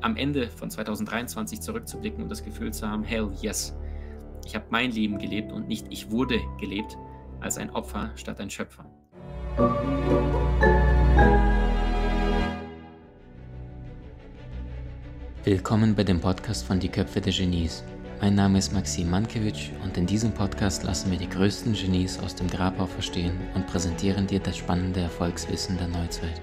am Ende von 2023 zurückzublicken und das Gefühl zu haben, hell yes, ich habe mein Leben gelebt und nicht ich wurde gelebt als ein Opfer statt ein Schöpfer. Willkommen bei dem Podcast von Die Köpfe der Genies. Mein Name ist Maxim Mankewitsch und in diesem Podcast lassen wir die größten Genies aus dem Grabau verstehen und präsentieren dir das spannende Erfolgswissen der Neuzeit.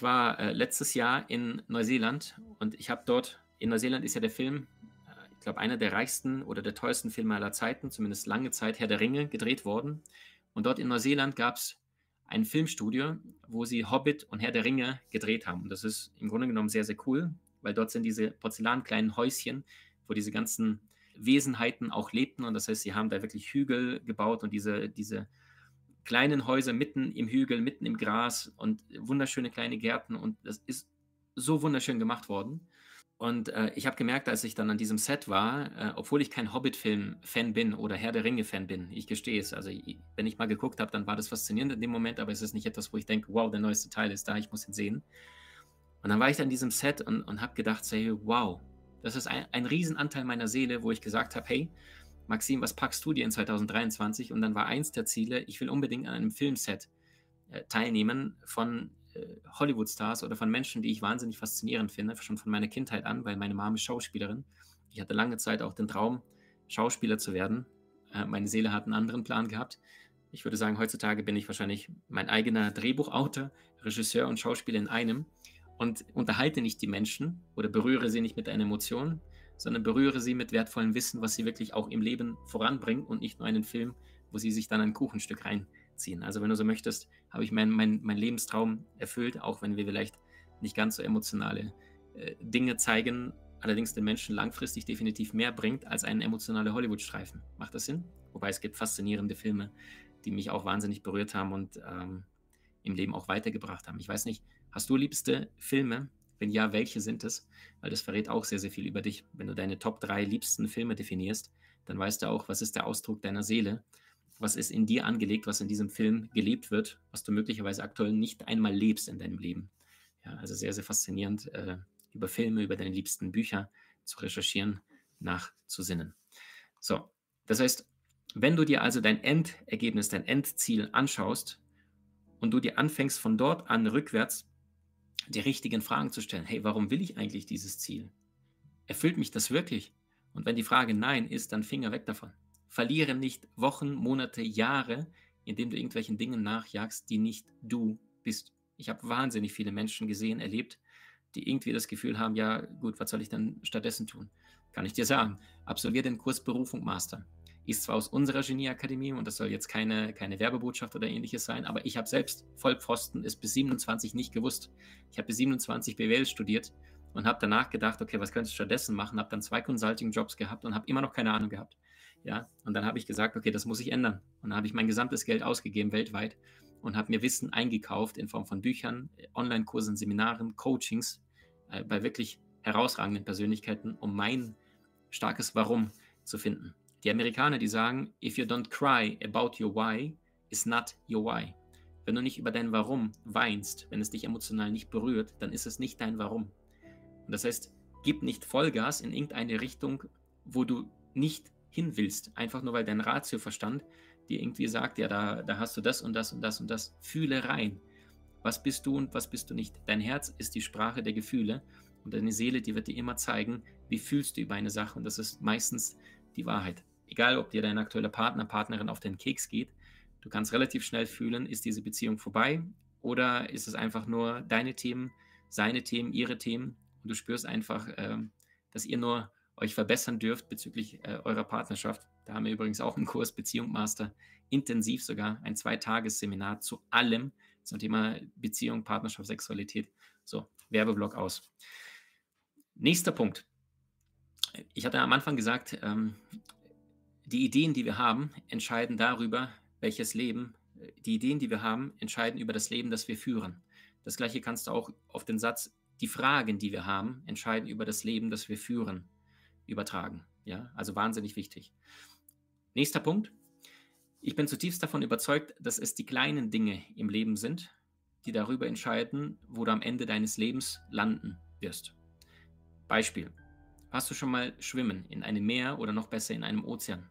Ich war äh, letztes Jahr in Neuseeland und ich habe dort, in Neuseeland ist ja der Film, äh, ich glaube, einer der reichsten oder der teuersten Filme aller Zeiten, zumindest lange Zeit, Herr der Ringe, gedreht worden. Und dort in Neuseeland gab es ein Filmstudio, wo sie Hobbit und Herr der Ringe gedreht haben. Und das ist im Grunde genommen sehr, sehr cool, weil dort sind diese porzellankleinen Häuschen, wo diese ganzen Wesenheiten auch lebten. Und das heißt, sie haben da wirklich Hügel gebaut und diese, diese kleinen Häuser mitten im Hügel, mitten im Gras und wunderschöne kleine Gärten und das ist so wunderschön gemacht worden. Und äh, ich habe gemerkt, als ich dann an diesem Set war, äh, obwohl ich kein Hobbit-Film-Fan bin oder Herr der Ringe-Fan bin, ich gestehe es. Also, ich, wenn ich mal geguckt habe, dann war das faszinierend in dem Moment, aber es ist nicht etwas, wo ich denke, wow, der neueste Teil ist da, ich muss ihn sehen. Und dann war ich da in diesem Set und, und habe gedacht, say, wow, das ist ein, ein Riesenanteil meiner Seele, wo ich gesagt habe, hey, Maxim, was packst du dir in 2023? Und dann war eins der Ziele, ich will unbedingt an einem Filmset äh, teilnehmen von äh, Hollywood-Stars oder von Menschen, die ich wahnsinnig faszinierend finde, schon von meiner Kindheit an, weil meine Mama ist Schauspielerin. Ich hatte lange Zeit auch den Traum, Schauspieler zu werden. Äh, meine Seele hat einen anderen Plan gehabt. Ich würde sagen, heutzutage bin ich wahrscheinlich mein eigener Drehbuchautor, Regisseur und Schauspieler in einem und unterhalte nicht die Menschen oder berühre sie nicht mit einer Emotion, sondern berühre sie mit wertvollem Wissen, was sie wirklich auch im Leben voranbringt und nicht nur einen Film, wo sie sich dann ein Kuchenstück reinziehen. Also wenn du so möchtest, habe ich meinen mein, mein Lebenstraum erfüllt, auch wenn wir vielleicht nicht ganz so emotionale äh, Dinge zeigen, allerdings den Menschen langfristig definitiv mehr bringt als ein emotionaler Hollywood-Streifen. Macht das Sinn? Wobei es gibt faszinierende Filme, die mich auch wahnsinnig berührt haben und ähm, im Leben auch weitergebracht haben. Ich weiß nicht, hast du liebste Filme, wenn ja, welche sind es? Weil das verrät auch sehr, sehr viel über dich. Wenn du deine Top 3 liebsten Filme definierst, dann weißt du auch, was ist der Ausdruck deiner Seele, was ist in dir angelegt, was in diesem Film gelebt wird, was du möglicherweise aktuell nicht einmal lebst in deinem Leben. Ja, also sehr, sehr faszinierend, äh, über Filme, über deine liebsten Bücher zu recherchieren, nachzusinnen. So, das heißt, wenn du dir also dein Endergebnis, dein Endziel anschaust und du dir anfängst von dort an rückwärts die richtigen Fragen zu stellen. Hey, warum will ich eigentlich dieses Ziel? Erfüllt mich das wirklich? Und wenn die Frage Nein ist, dann Finger weg davon. Verliere nicht Wochen, Monate, Jahre, indem du irgendwelchen Dingen nachjagst, die nicht du bist. Ich habe wahnsinnig viele Menschen gesehen, erlebt, die irgendwie das Gefühl haben, ja gut, was soll ich dann stattdessen tun? Kann ich dir sagen, absolviere den Kurs Berufung Master ist zwar aus unserer Genieakademie und das soll jetzt keine, keine Werbebotschaft oder ähnliches sein, aber ich habe selbst Vollpfosten ist bis 27 nicht gewusst. Ich habe bis 27 BWL studiert und habe danach gedacht, okay, was könntest du stattdessen machen? Habe dann zwei Consulting-Jobs gehabt und habe immer noch keine Ahnung gehabt. Ja, und dann habe ich gesagt, okay, das muss ich ändern. Und dann habe ich mein gesamtes Geld ausgegeben weltweit und habe mir Wissen eingekauft in Form von Büchern, Online-Kursen, Seminaren, Coachings äh, bei wirklich herausragenden Persönlichkeiten, um mein starkes Warum zu finden. Die Amerikaner, die sagen, if you don't cry about your why, is not your why. Wenn du nicht über dein Warum weinst, wenn es dich emotional nicht berührt, dann ist es nicht dein Warum. Und das heißt, gib nicht Vollgas in irgendeine Richtung, wo du nicht hin willst, einfach nur weil dein Ratioverstand dir irgendwie sagt, ja, da, da hast du das und das und das und das. Fühle rein. Was bist du und was bist du nicht? Dein Herz ist die Sprache der Gefühle und deine Seele, die wird dir immer zeigen, wie fühlst du über eine Sache und das ist meistens die Wahrheit egal ob dir dein aktueller Partner, Partnerin auf den Keks geht, du kannst relativ schnell fühlen, ist diese Beziehung vorbei oder ist es einfach nur deine Themen, seine Themen, ihre Themen und du spürst einfach, äh, dass ihr nur euch verbessern dürft bezüglich äh, eurer Partnerschaft. Da haben wir übrigens auch einen Kurs Beziehung Master, intensiv sogar, ein Zweitagesseminar zu allem zum Thema Beziehung, Partnerschaft, Sexualität. So, Werbeblock aus. Nächster Punkt. Ich hatte am Anfang gesagt, ähm, die Ideen, die wir haben, entscheiden darüber, welches Leben, äh, die Ideen, die wir haben, entscheiden über das Leben, das wir führen. Das gleiche kannst du auch auf den Satz, die Fragen, die wir haben, entscheiden über das Leben, das wir führen, übertragen. Ja, also wahnsinnig wichtig. Nächster Punkt. Ich bin zutiefst davon überzeugt, dass es die kleinen Dinge im Leben sind, die darüber entscheiden, wo du am Ende deines Lebens landen wirst. Beispiel. Hast du schon mal schwimmen in einem Meer oder noch besser in einem Ozean?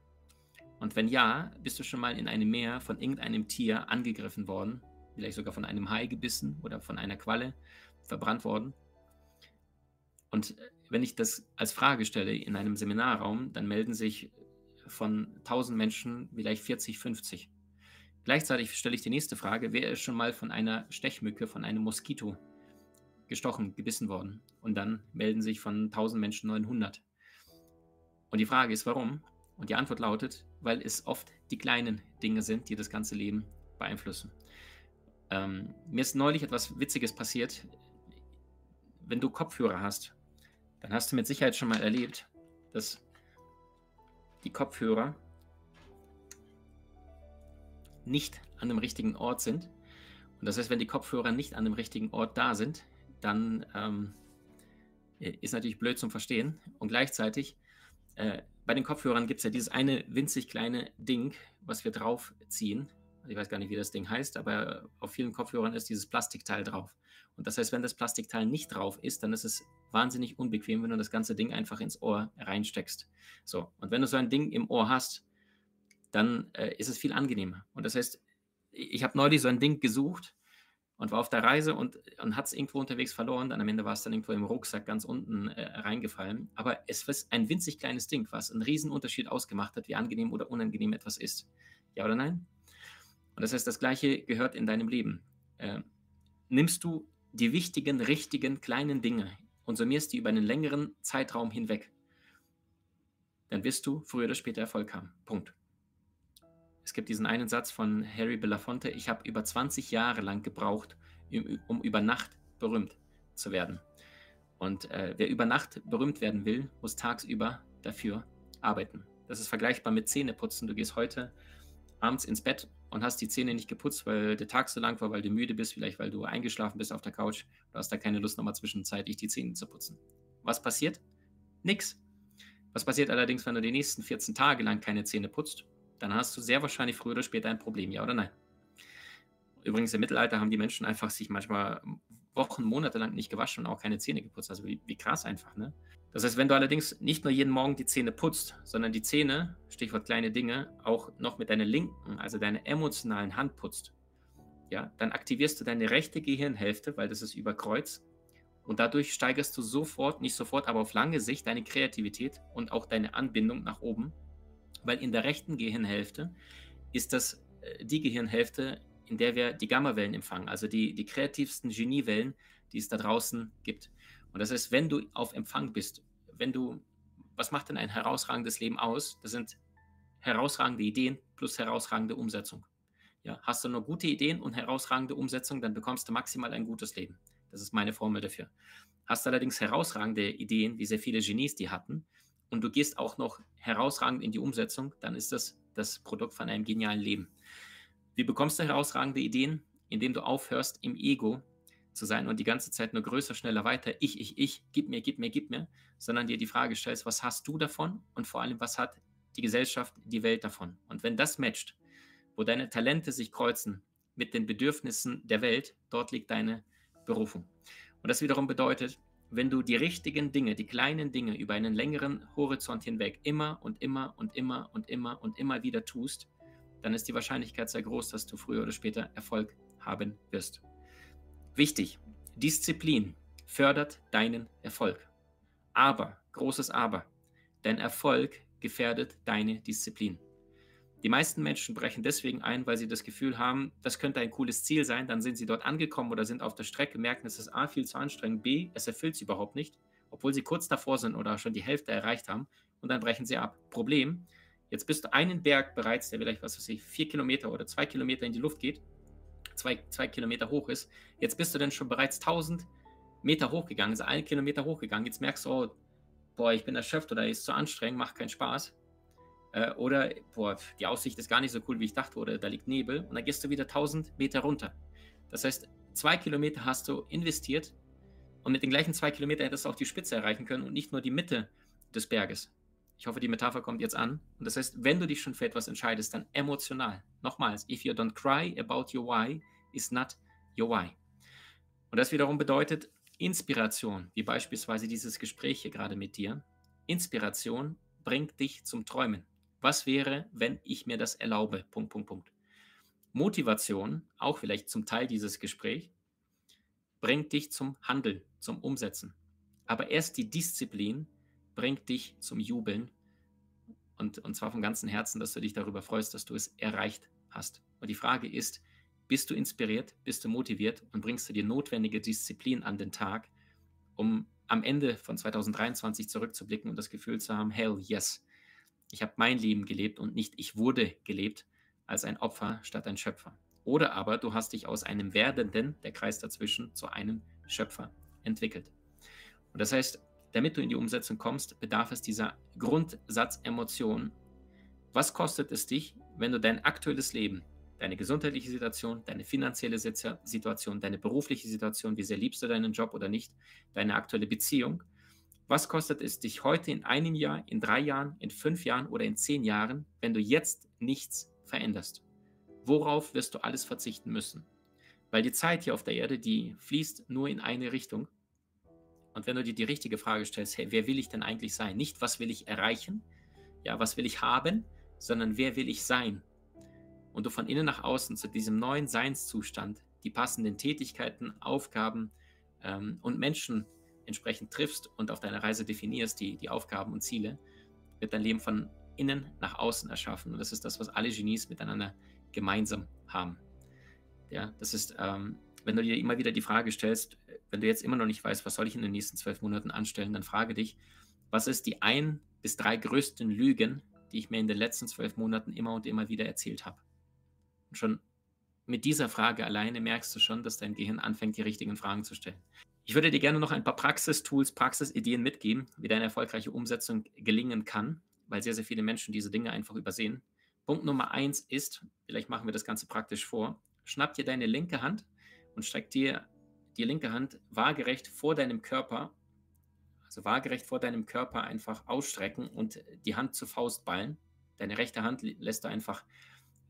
Und wenn ja, bist du schon mal in einem Meer von irgendeinem Tier angegriffen worden, vielleicht sogar von einem Hai gebissen oder von einer Qualle verbrannt worden? Und wenn ich das als Frage stelle in einem Seminarraum, dann melden sich von 1000 Menschen vielleicht 40, 50. Gleichzeitig stelle ich die nächste Frage, wer ist schon mal von einer Stechmücke, von einem Moskito gestochen, gebissen worden? Und dann melden sich von 1000 Menschen 900. Und die Frage ist, warum? Und die Antwort lautet, weil es oft die kleinen Dinge sind, die das ganze Leben beeinflussen. Ähm, mir ist neulich etwas Witziges passiert. Wenn du Kopfhörer hast, dann hast du mit Sicherheit schon mal erlebt, dass die Kopfhörer nicht an dem richtigen Ort sind. Und das heißt, wenn die Kopfhörer nicht an dem richtigen Ort da sind, dann ähm, ist natürlich blöd zum Verstehen. Und gleichzeitig, äh, bei den Kopfhörern gibt es ja dieses eine winzig kleine Ding, was wir draufziehen. Ich weiß gar nicht, wie das Ding heißt, aber auf vielen Kopfhörern ist dieses Plastikteil drauf. Und das heißt, wenn das Plastikteil nicht drauf ist, dann ist es wahnsinnig unbequem, wenn du das ganze Ding einfach ins Ohr reinsteckst. So, und wenn du so ein Ding im Ohr hast, dann äh, ist es viel angenehmer. Und das heißt, ich habe neulich so ein Ding gesucht und war auf der Reise und, und hat es irgendwo unterwegs verloren. Dann am Ende war es dann irgendwo im Rucksack ganz unten äh, reingefallen. Aber es ist ein winzig kleines Ding, was einen riesen Unterschied ausgemacht hat, wie angenehm oder unangenehm etwas ist. Ja oder nein? Und das heißt, das Gleiche gehört in deinem Leben. Äh, nimmst du die wichtigen, richtigen, kleinen Dinge und summierst die über einen längeren Zeitraum hinweg, dann wirst du früher oder später Erfolg haben. Punkt. Es gibt diesen einen Satz von Harry Belafonte, ich habe über 20 Jahre lang gebraucht, um über Nacht berühmt zu werden. Und äh, wer über Nacht berühmt werden will, muss tagsüber dafür arbeiten. Das ist vergleichbar mit Zähneputzen. Du gehst heute abends ins Bett und hast die Zähne nicht geputzt, weil der Tag so lang war, weil du müde bist, vielleicht weil du eingeschlafen bist auf der Couch. Du hast da keine Lust, nochmal zwischenzeitlich die Zähne zu putzen. Was passiert? Nix. Was passiert allerdings, wenn du die nächsten 14 Tage lang keine Zähne putzt? Dann hast du sehr wahrscheinlich früher oder später ein Problem, ja oder nein? Übrigens, im Mittelalter haben die Menschen einfach sich manchmal Wochen, Monate lang nicht gewaschen und auch keine Zähne geputzt. Also wie, wie krass einfach, ne? Das heißt, wenn du allerdings nicht nur jeden Morgen die Zähne putzt, sondern die Zähne, Stichwort kleine Dinge, auch noch mit deiner linken, also deiner emotionalen Hand putzt, ja, dann aktivierst du deine rechte Gehirnhälfte, weil das ist über Kreuz. Und dadurch steigerst du sofort, nicht sofort, aber auf lange Sicht deine Kreativität und auch deine Anbindung nach oben weil in der rechten Gehirnhälfte ist das äh, die Gehirnhälfte, in der wir die Gammawellen empfangen, also die, die kreativsten Geniewellen, die es da draußen gibt. Und das heißt, wenn du auf Empfang bist, wenn du, was macht denn ein herausragendes Leben aus? Das sind herausragende Ideen plus herausragende Umsetzung. Ja, hast du nur gute Ideen und herausragende Umsetzung, dann bekommst du maximal ein gutes Leben. Das ist meine Formel dafür. Hast du allerdings herausragende Ideen, wie sehr viele Genies die hatten, und du gehst auch noch herausragend in die Umsetzung, dann ist das das Produkt von einem genialen Leben. Wie bekommst du herausragende Ideen? Indem du aufhörst, im Ego zu sein und die ganze Zeit nur größer, schneller, weiter, ich, ich, ich, gib mir, gib mir, gib mir, sondern dir die Frage stellst, was hast du davon und vor allem, was hat die Gesellschaft, die Welt davon? Und wenn das matcht, wo deine Talente sich kreuzen mit den Bedürfnissen der Welt, dort liegt deine Berufung. Und das wiederum bedeutet, wenn du die richtigen Dinge, die kleinen Dinge über einen längeren Horizont hinweg immer und immer und immer und immer und immer wieder tust, dann ist die Wahrscheinlichkeit sehr groß, dass du früher oder später Erfolg haben wirst. Wichtig, Disziplin fördert deinen Erfolg. Aber, großes Aber, dein Erfolg gefährdet deine Disziplin. Die meisten Menschen brechen deswegen ein, weil sie das Gefühl haben, das könnte ein cooles Ziel sein. Dann sind sie dort angekommen oder sind auf der Strecke, merken, es ist A, viel zu anstrengend, B, es erfüllt sie überhaupt nicht, obwohl sie kurz davor sind oder schon die Hälfte erreicht haben. Und dann brechen sie ab. Problem, jetzt bist du einen Berg bereits, der vielleicht, was weiß ich, vier Kilometer oder zwei Kilometer in die Luft geht, zwei, zwei Kilometer hoch ist. Jetzt bist du dann schon bereits 1000 Meter hochgegangen, also einen Kilometer hochgegangen. Jetzt merkst du, oh, boah, ich bin erschöpft oder ist zu anstrengend, macht keinen Spaß äh, oder, boah, die Aussicht ist gar nicht so cool, wie ich dachte, oder da liegt Nebel. Und dann gehst du wieder 1000 Meter runter. Das heißt, zwei Kilometer hast du investiert und mit den gleichen zwei Kilometern hättest du auch die Spitze erreichen können und nicht nur die Mitte des Berges. Ich hoffe, die Metapher kommt jetzt an. Und das heißt, wenn du dich schon für etwas entscheidest, dann emotional. Nochmals, if you don't cry about your why, is not your why. Und das wiederum bedeutet Inspiration, wie beispielsweise dieses Gespräch hier gerade mit dir. Inspiration bringt dich zum Träumen. Was wäre, wenn ich mir das erlaube? Punkt, Punkt, Punkt. Motivation, auch vielleicht zum Teil dieses Gespräch, bringt dich zum Handeln, zum Umsetzen. Aber erst die Disziplin bringt dich zum Jubeln und, und zwar vom ganzen Herzen, dass du dich darüber freust, dass du es erreicht hast. Und die Frage ist, bist du inspiriert, bist du motiviert und bringst du die notwendige Disziplin an den Tag, um am Ende von 2023 zurückzublicken und das Gefühl zu haben, hell yes, ich habe mein Leben gelebt und nicht ich wurde gelebt als ein Opfer statt ein Schöpfer. Oder aber du hast dich aus einem Werdenden, der Kreis dazwischen, zu einem Schöpfer entwickelt. Und das heißt, damit du in die Umsetzung kommst, bedarf es dieser Grundsatzemotion. Was kostet es dich, wenn du dein aktuelles Leben, deine gesundheitliche Situation, deine finanzielle Situation, deine berufliche Situation, wie sehr liebst du deinen Job oder nicht, deine aktuelle Beziehung, was kostet es dich heute in einem Jahr, in drei Jahren, in fünf Jahren oder in zehn Jahren, wenn du jetzt nichts veränderst? Worauf wirst du alles verzichten müssen? Weil die Zeit hier auf der Erde, die fließt nur in eine Richtung. Und wenn du dir die richtige Frage stellst, hey, wer will ich denn eigentlich sein? Nicht, was will ich erreichen, ja, was will ich haben, sondern wer will ich sein? Und du von innen nach außen zu diesem neuen Seinszustand die passenden Tätigkeiten, Aufgaben ähm, und Menschen entsprechend triffst und auf deiner Reise definierst, die, die Aufgaben und Ziele, wird dein Leben von innen nach außen erschaffen. Und das ist das, was alle Genies miteinander gemeinsam haben. Ja, das ist, ähm, wenn du dir immer wieder die Frage stellst, wenn du jetzt immer noch nicht weißt, was soll ich in den nächsten zwölf Monaten anstellen, dann frage dich, was ist die ein bis drei größten Lügen, die ich mir in den letzten zwölf Monaten immer und immer wieder erzählt habe? Und schon mit dieser Frage alleine merkst du schon, dass dein Gehirn anfängt, die richtigen Fragen zu stellen. Ich würde dir gerne noch ein paar Praxistools, Praxisideen mitgeben, wie deine erfolgreiche Umsetzung gelingen kann, weil sehr, sehr viele Menschen diese Dinge einfach übersehen. Punkt Nummer eins ist, vielleicht machen wir das Ganze praktisch vor, schnapp dir deine linke Hand und streck dir die linke Hand waagerecht vor deinem Körper, also waagerecht vor deinem Körper einfach ausstrecken und die Hand zur Faust ballen. Deine rechte Hand lässt du einfach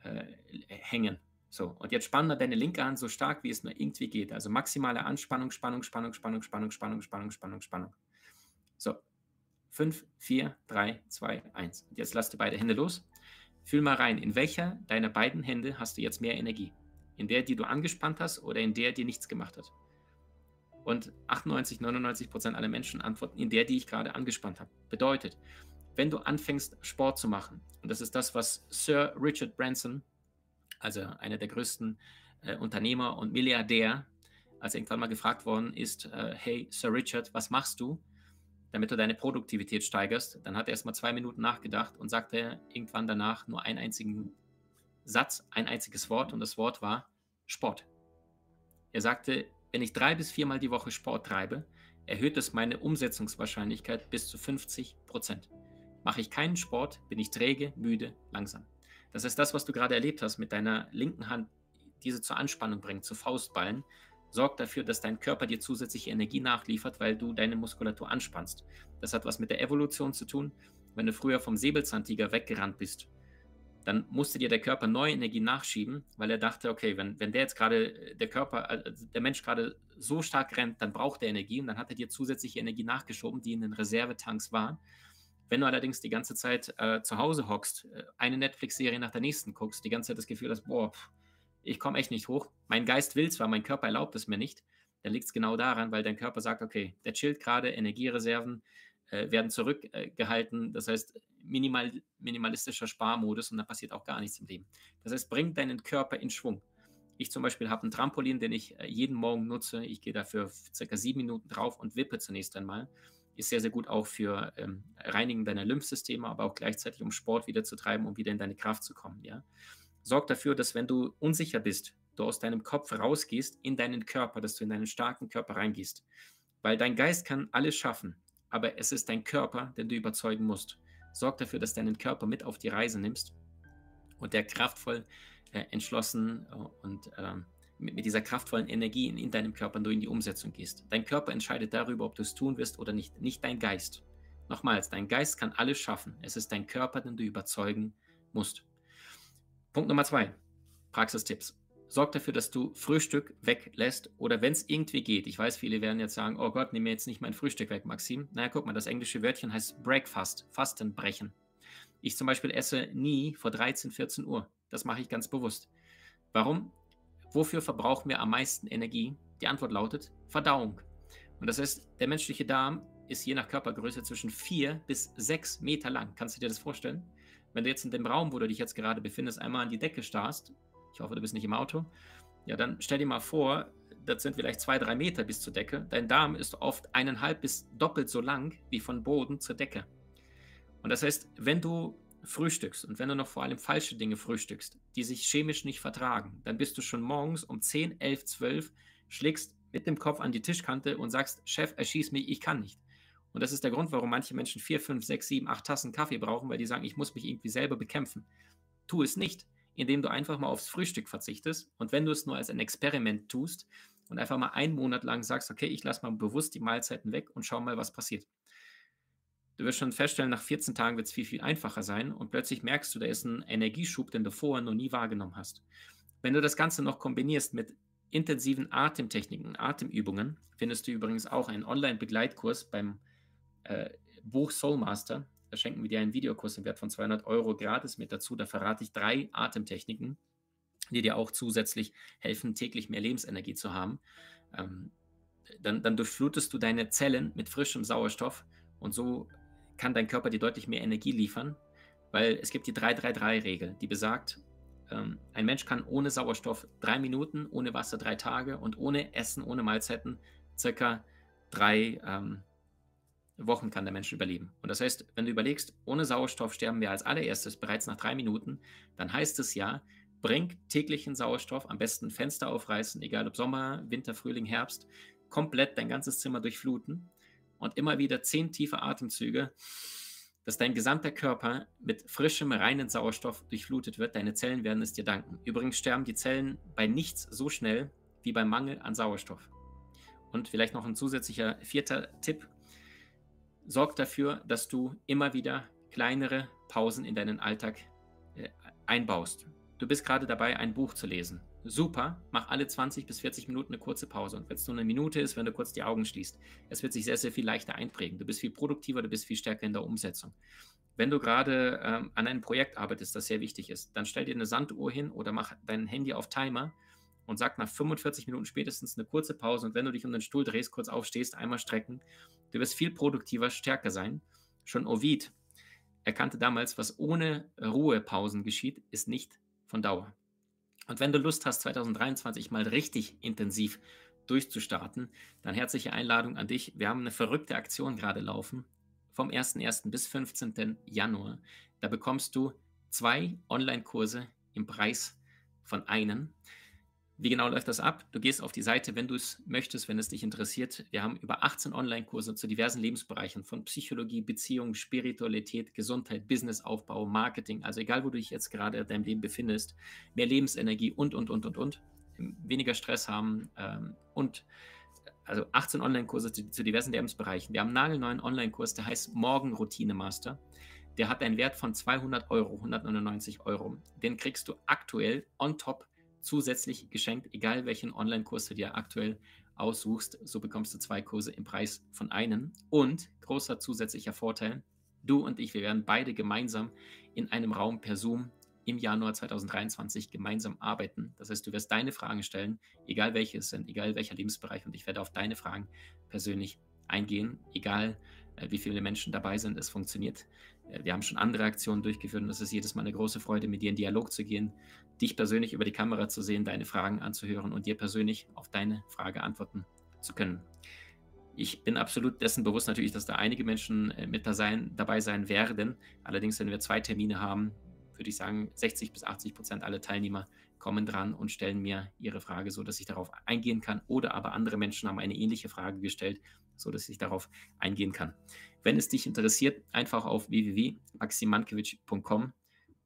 äh, hängen. So, und jetzt spann deine linke Hand so stark, wie es nur irgendwie geht. Also maximale Anspannung, Spannung, Spannung, Spannung, Spannung, Spannung, Spannung, Spannung, Spannung. So, 5, 4, 3, 2, 1. Und jetzt lass die beide Hände los. Fühl mal rein, in welcher deiner beiden Hände hast du jetzt mehr Energie? In der, die du angespannt hast oder in der, die nichts gemacht hat? Und 98, 99 Prozent aller Menschen antworten in der, die ich gerade angespannt habe. Bedeutet, wenn du anfängst, Sport zu machen, und das ist das, was Sir Richard Branson also einer der größten äh, Unternehmer und Milliardär, als irgendwann mal gefragt worden ist, äh, hey Sir Richard, was machst du, damit du deine Produktivität steigerst? Dann hat er erst mal zwei Minuten nachgedacht und sagte irgendwann danach nur einen einzigen Satz, ein einziges Wort und das Wort war Sport. Er sagte, wenn ich drei bis viermal die Woche Sport treibe, erhöht es meine Umsetzungswahrscheinlichkeit bis zu 50 Prozent. Mache ich keinen Sport, bin ich träge, müde, langsam. Das ist das, was du gerade erlebt hast mit deiner linken Hand, diese zur Anspannung bringt, zu Faustballen, sorgt dafür, dass dein Körper dir zusätzliche Energie nachliefert, weil du deine Muskulatur anspannst. Das hat was mit der Evolution zu tun. Wenn du früher vom Säbelzahntiger weggerannt bist, dann musste dir der Körper neue Energie nachschieben, weil er dachte, okay, wenn, wenn der jetzt gerade, der Körper, also der Mensch gerade so stark rennt, dann braucht er Energie und dann hat er dir zusätzliche Energie nachgeschoben, die in den Reservetanks waren. Wenn du allerdings die ganze Zeit äh, zu Hause hockst, äh, eine Netflix-Serie nach der nächsten guckst, die ganze Zeit das Gefühl hast, boah, ich komme echt nicht hoch. Mein Geist will zwar, mein Körper erlaubt es mir nicht. Dann liegt es genau daran, weil dein Körper sagt, okay, der chillt gerade, Energiereserven äh, werden zurückgehalten. das heißt, minimal, minimalistischer Sparmodus und da passiert auch gar nichts im Leben. Das heißt, bring deinen Körper in Schwung. Ich zum Beispiel habe ein Trampolin, den ich äh, jeden Morgen nutze. Ich gehe dafür circa sieben Minuten drauf und wippe zunächst einmal ist sehr, sehr gut auch für ähm, Reinigen deiner Lymphsysteme, aber auch gleichzeitig, um Sport wieder zu treiben, um wieder in deine Kraft zu kommen. Ja? Sorg dafür, dass wenn du unsicher bist, du aus deinem Kopf rausgehst in deinen Körper, dass du in deinen starken Körper reingehst. Weil dein Geist kann alles schaffen, aber es ist dein Körper, den du überzeugen musst. Sorg dafür, dass deinen Körper mit auf die Reise nimmst und der kraftvoll, äh, entschlossen äh, und ähm, mit, mit dieser kraftvollen Energie in, in deinem Körper du in die Umsetzung gehst. Dein Körper entscheidet darüber, ob du es tun wirst oder nicht, nicht dein Geist. Nochmals, dein Geist kann alles schaffen. Es ist dein Körper, den du überzeugen musst. Punkt Nummer zwei, Praxistipps. Sorg dafür, dass du Frühstück weglässt oder wenn es irgendwie geht. Ich weiß, viele werden jetzt sagen, oh Gott, nimm mir jetzt nicht mein Frühstück weg, Maxim. Naja, guck mal, das englische Wörtchen heißt Breakfast, Fastenbrechen. Ich zum Beispiel esse nie vor 13, 14 Uhr. Das mache ich ganz bewusst. Warum? Wofür verbrauchen wir am meisten Energie? Die Antwort lautet Verdauung. Und das heißt, der menschliche Darm ist je nach Körpergröße zwischen 4 bis 6 Meter lang. Kannst du dir das vorstellen? Wenn du jetzt in dem Raum, wo du dich jetzt gerade befindest, einmal an die Decke starrst, ich hoffe, du bist nicht im Auto, ja, dann stell dir mal vor, das sind vielleicht zwei, drei Meter bis zur Decke. Dein Darm ist oft eineinhalb bis doppelt so lang wie von Boden zur Decke. Und das heißt, wenn du frühstückst und wenn du noch vor allem falsche Dinge frühstückst, die sich chemisch nicht vertragen, dann bist du schon morgens um 10, 11, 12, schlägst mit dem Kopf an die Tischkante und sagst, Chef, erschieß mich, ich kann nicht. Und das ist der Grund, warum manche Menschen 4, 5, 6, 7, 8 Tassen Kaffee brauchen, weil die sagen, ich muss mich irgendwie selber bekämpfen. Tu es nicht, indem du einfach mal aufs Frühstück verzichtest und wenn du es nur als ein Experiment tust und einfach mal einen Monat lang sagst, okay, ich lasse mal bewusst die Mahlzeiten weg und schau mal, was passiert. Du wirst schon feststellen, nach 14 Tagen wird es viel, viel einfacher sein und plötzlich merkst du, da ist ein Energieschub, den du vorher noch nie wahrgenommen hast. Wenn du das Ganze noch kombinierst mit intensiven Atemtechniken, Atemübungen, findest du übrigens auch einen Online-Begleitkurs beim äh, Buch Soulmaster. Da schenken wir dir einen Videokurs im Wert von 200 Euro gratis mit dazu. Da verrate ich drei Atemtechniken, die dir auch zusätzlich helfen, täglich mehr Lebensenergie zu haben. Ähm, dann, dann durchflutest du deine Zellen mit frischem Sauerstoff und so kann dein Körper dir deutlich mehr Energie liefern, weil es gibt die 3-3-3-Regel, die besagt, ähm, ein Mensch kann ohne Sauerstoff drei Minuten, ohne Wasser drei Tage und ohne Essen, ohne Mahlzeiten circa drei ähm, Wochen kann der Mensch überleben. Und das heißt, wenn du überlegst, ohne Sauerstoff sterben wir als allererstes bereits nach drei Minuten, dann heißt es ja, bring täglichen Sauerstoff, am besten Fenster aufreißen, egal ob Sommer, Winter, Frühling, Herbst, komplett dein ganzes Zimmer durchfluten und immer wieder zehn tiefe Atemzüge, dass dein gesamter Körper mit frischem, reinen Sauerstoff durchflutet wird. Deine Zellen werden es dir danken. Übrigens sterben die Zellen bei nichts so schnell wie beim Mangel an Sauerstoff. Und vielleicht noch ein zusätzlicher vierter Tipp. Sorg dafür, dass du immer wieder kleinere Pausen in deinen Alltag äh, einbaust. Du bist gerade dabei, ein Buch zu lesen super, mach alle 20 bis 40 Minuten eine kurze Pause. Und wenn es nur eine Minute ist, wenn du kurz die Augen schließt, es wird sich sehr, sehr viel leichter einprägen. Du bist viel produktiver, du bist viel stärker in der Umsetzung. Wenn du gerade ähm, an einem Projekt arbeitest, das sehr wichtig ist, dann stell dir eine Sanduhr hin oder mach dein Handy auf Timer und sag nach 45 Minuten spätestens eine kurze Pause. Und wenn du dich um den Stuhl drehst, kurz aufstehst, einmal strecken, du wirst viel produktiver, stärker sein. Schon Ovid erkannte damals, was ohne Ruhepausen geschieht, ist nicht von Dauer. Und wenn du Lust hast, 2023 mal richtig intensiv durchzustarten, dann herzliche Einladung an dich. Wir haben eine verrückte Aktion gerade laufen. Vom 1.1. bis 15. Januar. Da bekommst du zwei Online-Kurse im Preis von einem. Wie genau läuft das ab? Du gehst auf die Seite, wenn du es möchtest, wenn es dich interessiert. Wir haben über 18 Online-Kurse zu diversen Lebensbereichen von Psychologie, Beziehung, Spiritualität, Gesundheit, Businessaufbau, Marketing. Also egal, wo du dich jetzt gerade in deinem Leben befindest, mehr Lebensenergie und, und, und, und, und. Weniger Stress haben ähm, und also 18 Online-Kurse zu, zu, diversen Lebensbereichen. Wir haben einen nagelneuen Online-Kurs, der heißt Morgen Routine Master. Der hat einen Wert von 200 Euro, 199 Euro. Den kriegst du aktuell on top zusätzlich geschenkt, egal welchen Online-Kurs du dir aktuell aussuchst. So bekommst du zwei Kurse im Preis von einem. Und großer zusätzlicher Vorteil, du und ich, wir werden beide gemeinsam in einem Raum per Zoom im Januar 2023 gemeinsam arbeiten. Das heißt, du wirst deine Fragen stellen, egal welche es sind, egal welcher Lebensbereich, und ich werde auf deine Fragen persönlich eingehen, egal äh, wie viele Menschen dabei sind. Es funktioniert. Äh, wir haben schon andere Aktionen durchgeführt und es ist jedes Mal eine große Freude, mit dir in Dialog zu gehen, dich persönlich über die Kamera zu sehen, deine Fragen anzuhören und dir persönlich auf deine Frage antworten zu können. Ich bin absolut dessen bewusst natürlich, dass da einige Menschen äh, mit dabei sein werden. Allerdings, wenn wir zwei Termine haben, würde ich sagen, 60 bis 80 Prozent aller Teilnehmer kommen dran und stellen mir ihre Frage, so dass ich darauf eingehen kann. Oder aber andere Menschen haben eine ähnliche Frage gestellt, so dass ich darauf eingehen kann. Wenn es dich interessiert, einfach auf www.maximankiewicz.com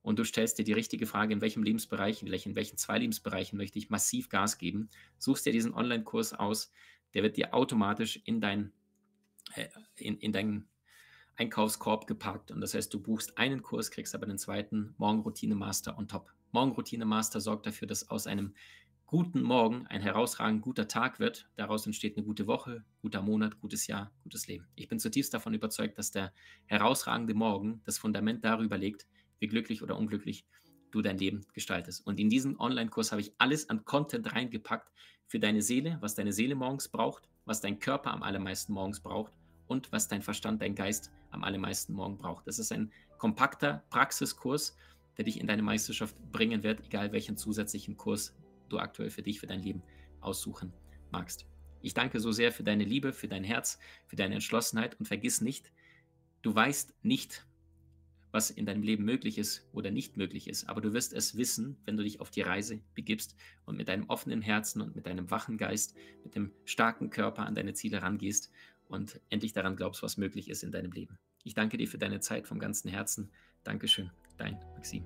und du stellst dir die richtige Frage, in welchem Lebensbereich, in welchen, in welchen zwei Lebensbereichen möchte ich massiv Gas geben, suchst dir diesen Online-Kurs aus, der wird dir automatisch in dein, äh, in, in dein Einkaufskorb gepackt. Und das heißt, du buchst einen Kurs, kriegst aber den zweiten Morgenroutine Master on top. Morgenroutine Master sorgt dafür, dass aus einem guten Morgen ein herausragend guter Tag wird. Daraus entsteht eine gute Woche, guter Monat, gutes Jahr, gutes Leben. Ich bin zutiefst davon überzeugt, dass der herausragende Morgen das Fundament darüber legt, wie glücklich oder unglücklich du dein Leben gestaltest. Und in diesem Online-Kurs habe ich alles an Content reingepackt für deine Seele, was deine Seele morgens braucht, was dein Körper am allermeisten morgens braucht und was dein Verstand, dein Geist am allermeisten morgen braucht. Das ist ein kompakter Praxiskurs, der dich in deine Meisterschaft bringen wird, egal welchen zusätzlichen Kurs du aktuell für dich, für dein Leben aussuchen magst. Ich danke so sehr für deine Liebe, für dein Herz, für deine Entschlossenheit und vergiss nicht, du weißt nicht, was in deinem Leben möglich ist oder nicht möglich ist, aber du wirst es wissen, wenn du dich auf die Reise begibst und mit deinem offenen Herzen und mit deinem wachen Geist, mit dem starken Körper an deine Ziele rangehst und endlich daran glaubst, was möglich ist in deinem Leben. Ich danke dir für deine Zeit vom ganzen Herzen. Dankeschön, dein Maxim.